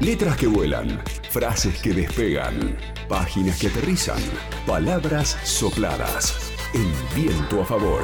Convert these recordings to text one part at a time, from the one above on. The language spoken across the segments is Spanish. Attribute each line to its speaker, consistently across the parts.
Speaker 1: Letras que vuelan, frases que despegan, páginas que aterrizan, palabras sopladas. El viento a favor.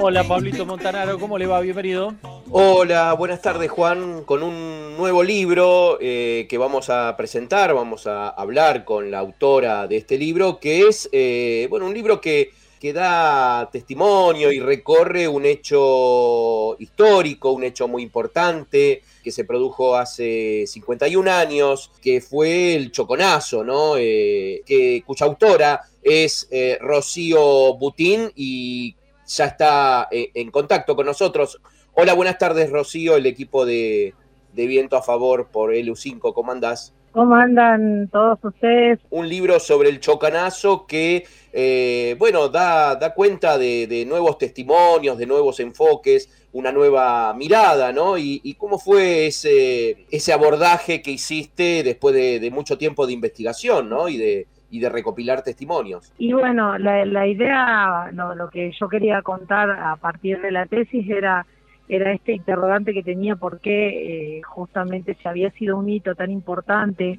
Speaker 2: Hola Pablito Montanaro, ¿cómo le va? Bienvenido.
Speaker 3: Hola, buenas tardes Juan, con un nuevo libro eh, que vamos a presentar, vamos a hablar con la autora de este libro, que es, eh, bueno, un libro que, que da testimonio y recorre un hecho histórico, un hecho muy importante que se produjo hace 51 años, que fue el Choconazo, ¿no? Eh, que, cuya autora es Rocío Butín y ya está en contacto con nosotros. Hola, buenas tardes, Rocío, el equipo de, Viento a Favor por LU5, ¿cómo andás?
Speaker 4: ¿Cómo andan todos ustedes?
Speaker 3: Un libro sobre el chocanazo que, eh, bueno, da, da cuenta de, nuevos testimonios, de nuevos enfoques, una nueva mirada, ¿no? Y, cómo fue ese, ese abordaje que hiciste después de, mucho tiempo de investigación, ¿no? Y de, y de recopilar testimonios.
Speaker 4: Y bueno, la, la idea, lo que yo quería contar a partir de la tesis era era este interrogante que tenía por qué eh, justamente si había sido un hito tan importante,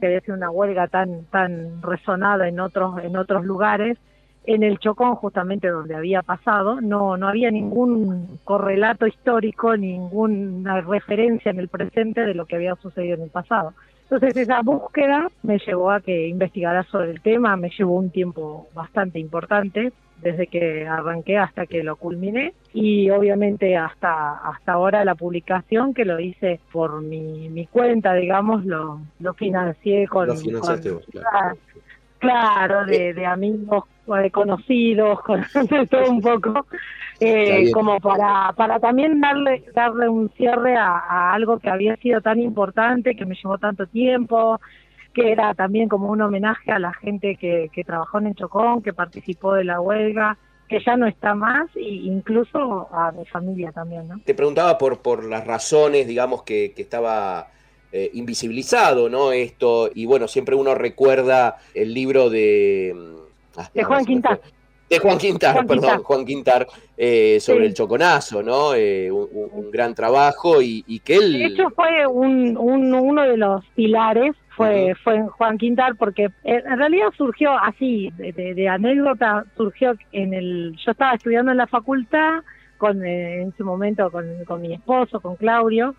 Speaker 4: que había sido una huelga tan tan resonada en otros en otros lugares, en el Chocón justamente donde había pasado, no no había ningún correlato histórico, ninguna referencia en el presente de lo que había sucedido en el pasado. Entonces esa búsqueda me llevó a que investigara sobre el tema, me llevó un tiempo bastante importante, desde que arranqué hasta que lo culminé y obviamente hasta hasta ahora la publicación que lo hice por mi, mi cuenta digamos lo, lo financié con, claro. de, de amigos de conocidos con todo un poco eh, como para para también darle darle un cierre a, a algo que había sido tan importante que me llevó tanto tiempo que era también como un homenaje a la gente que, que trabajó en el Chocón, que participó de la huelga, que ya no está más, e incluso a mi familia también. ¿no?
Speaker 3: Te preguntaba por, por las razones, digamos, que, que estaba eh, invisibilizado, ¿no? Esto, y bueno, siempre uno recuerda el libro de...
Speaker 4: Ah, de Juan Quintar.
Speaker 3: De Juan Quintar, perdón, Juan Quintar, eh, sobre el choconazo, ¿no? Eh, un, gran trabajo y, y, que él...
Speaker 4: De hecho fue un, un, uno de los pilares fue, fue Juan Quintar, porque en realidad surgió así, de, anécdota, surgió en el, yo estaba estudiando en la facultad, con eh, en su momento con, con mi esposo, con Claudio,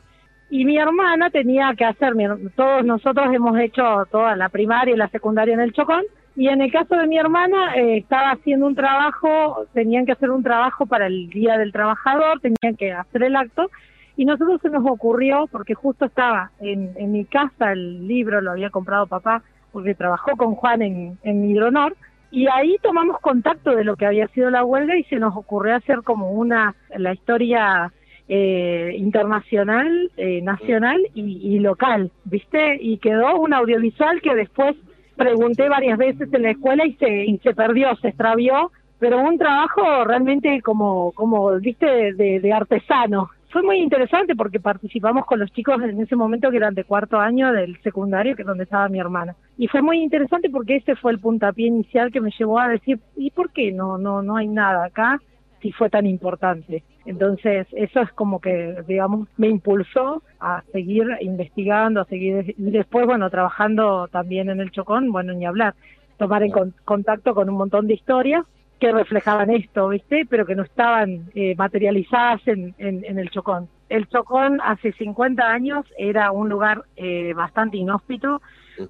Speaker 4: y mi hermana tenía que hacer, todos nosotros hemos hecho toda la primaria y la secundaria en el Chocón, y en el caso de mi hermana eh, estaba haciendo un trabajo, tenían que hacer un trabajo para el Día del Trabajador, tenían que hacer el acto, y nosotros se nos ocurrió, porque justo estaba en, mi casa el libro, lo había comprado papá, porque trabajó con Juan en, en Hidronor, y ahí tomamos contacto de lo que había sido la huelga y se nos ocurrió hacer como una, la historia eh, internacional, eh, nacional y, local, ¿viste? Y quedó un audiovisual que después pregunté varias veces en la escuela y se, y se perdió, se extravió, pero un trabajo realmente como, como viste, de, de artesano, fue muy interesante porque participamos con los chicos en ese momento que eran de cuarto año del secundario, que es donde estaba mi hermana. Y fue muy interesante porque ese fue el puntapié inicial que me llevó a decir, ¿y por qué no, no, no hay nada acá si fue tan importante? Entonces, eso es como que, digamos, me impulsó a seguir investigando, a seguir, y después, bueno, trabajando también en el Chocón, bueno, ni hablar, tomar en contacto con un montón de historias que reflejaban esto, ¿viste? Pero que no estaban eh, materializadas en, en, el Chocón. El Chocón hace 50 años era un lugar eh, bastante inhóspito,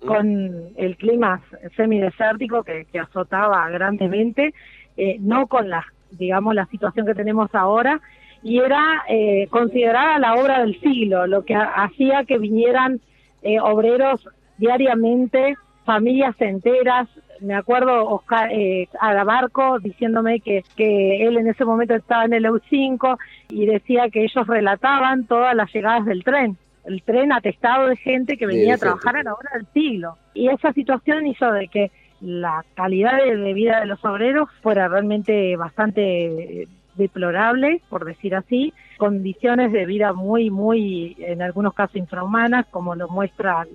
Speaker 4: con el clima semidesértico que, que azotaba grandemente, eh, no con la, digamos, la situación que tenemos ahora, y era eh, considerada la obra del siglo, lo que hacía que vinieran obreros diariamente, familias enteras, me acuerdo Oscar eh, Adabarco diciéndome que, que él en ese momento estaba en el EU5 y decía que ellos relataban todas las llegadas del tren, el tren atestado de gente que venía a trabajar a la hora del siglo. Y esa situación hizo de que la calidad de, vida de los obreros fuera realmente bastante deplorables, por decir así, condiciones de vida muy, muy, en algunos casos infrahumanas, como lo muestra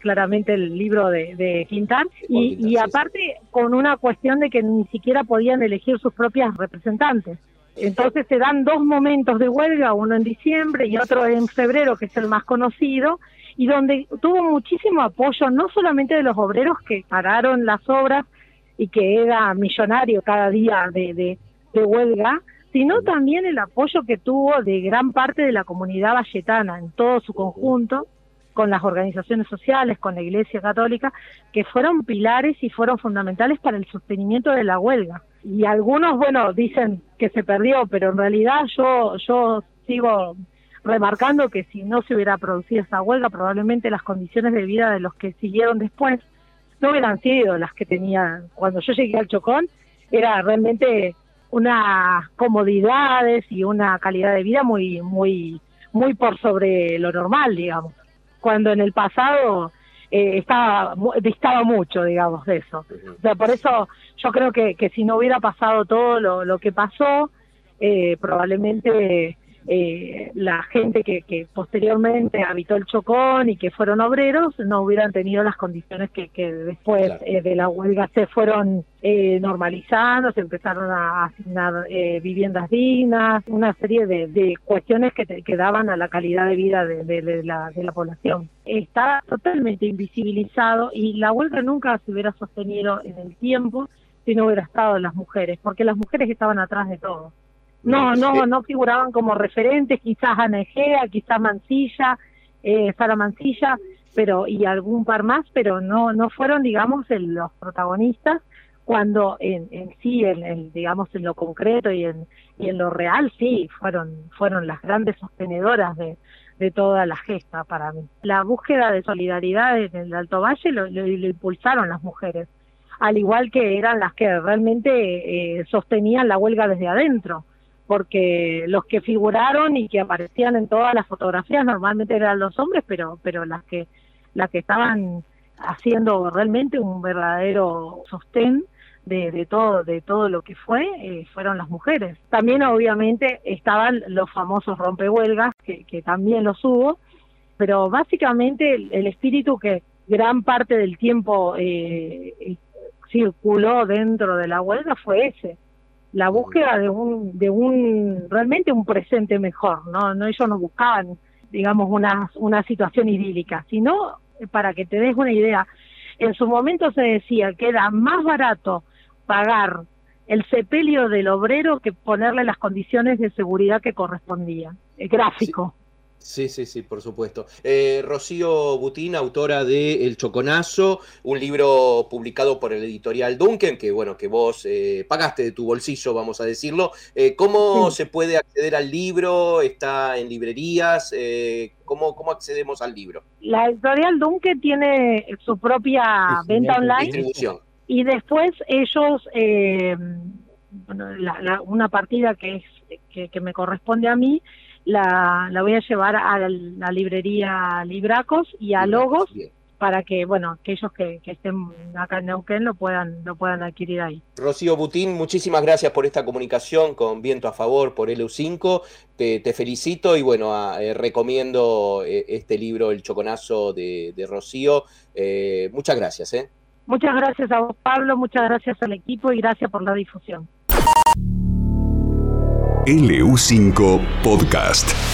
Speaker 4: claramente el libro de, de Quintán, y, aparte con una cuestión de que ni siquiera podían elegir sus propias representantes. Entonces se dan dos momentos de huelga, uno en diciembre y otro en febrero, que es el más conocido, y donde tuvo muchísimo apoyo no solamente de los obreros que pararon las obras y que era millonario cada día de, de, huelga, sino también el apoyo que tuvo de gran parte de la comunidad valletana en todo su conjunto, con las organizaciones sociales, con la Iglesia Católica, que fueron pilares y fueron fundamentales para el sostenimiento de la huelga. Y algunos, bueno, dicen que se perdió, pero en realidad yo, yo sigo remarcando que si no se hubiera producido esa huelga, probablemente las condiciones de vida de los que siguieron después no hubieran sido las que tenía cuando yo llegué al Chocón, era realmente unas comodidades y una calidad de vida muy, muy, muy por sobre lo normal, digamos. Cuando en el pasado eh, estaba, distaba mucho, digamos, de eso. O sea, por eso yo creo que, que si no hubiera pasado todo lo, lo que pasó, eh, probablemente eh, la gente que, que, posteriormente habitó el Chocón y que fueron obreros no hubieran tenido las condiciones que, que después eh, de la huelga se fueron eh, normalizando, se empezaron a asignar eh, viviendas dignas, una serie de, de cuestiones que, te, que, daban a la calidad de vida de, de, la, de la población. Está totalmente invisibilizado y la huelga nunca se hubiera sostenido en el tiempo si no hubiera estado las mujeres, porque las mujeres estaban atrás de todo. No, no, no figuraban como referentes, quizás Ana Egea, quizás Mancilla, eh, Sara Mancilla, pero y algún par más, pero no no fueron, digamos, los protagonistas cuando en, en sí, en, digamos, en lo concreto y en, y en lo real, sí, fueron, fueron las grandes sostenedoras de, de toda la gesta para mí. La búsqueda de solidaridad en el Alto Valle lo, lo, impulsaron las mujeres, al igual que eran las que realmente eh, sostenían la huelga desde adentro porque los que figuraron y que aparecían en todas las fotografías normalmente eran los hombres, pero pero las que las que estaban haciendo realmente un verdadero sostén de, de todo de todo lo que fue eh, fueron las mujeres. También obviamente estaban los famosos rompehuelgas que, que también los hubo, pero básicamente el, espíritu que gran parte del tiempo eh, circuló dentro de la huelga fue ese la búsqueda de un, de un, realmente un presente mejor, ¿no? no ellos no buscaban, digamos, una, una situación idílica, sino, para que te des una idea, en su momento se decía que era más barato pagar el sepelio del obrero que ponerle las condiciones de seguridad que correspondían, el gráfico.
Speaker 3: Sí, sí, sí, por supuesto. Eh, Rocío Butín, autora de El Choconazo, un libro publicado por el editorial Duncan, que bueno, que vos eh, pagaste de tu bolsillo, vamos a decirlo. Eh, ¿Cómo se puede acceder al libro? ¿Está en librerías? ¿cómo, ¿Cómo accedemos al libro?
Speaker 4: La editorial Duncan tiene su propia venta online. Distribución. Y después ellos, bueno, una partida que, es, que me corresponde a mí, la, la voy a llevar a la, librería Libracos y a Logos para que, bueno, aquellos que, que, estén acá en Neuquén lo puedan, lo puedan adquirir ahí.
Speaker 3: Rocío Butín, muchísimas gracias por esta comunicación con Viento a Favor por LU5. Te, te felicito y bueno, eh, recomiendo eh, este libro, El Choconazo de, de Rocío. Eh, muchas gracias. ¿eh?
Speaker 4: Muchas gracias a vos, Pablo, muchas gracias al equipo y gracias por la difusión.
Speaker 1: LU5 Podcast.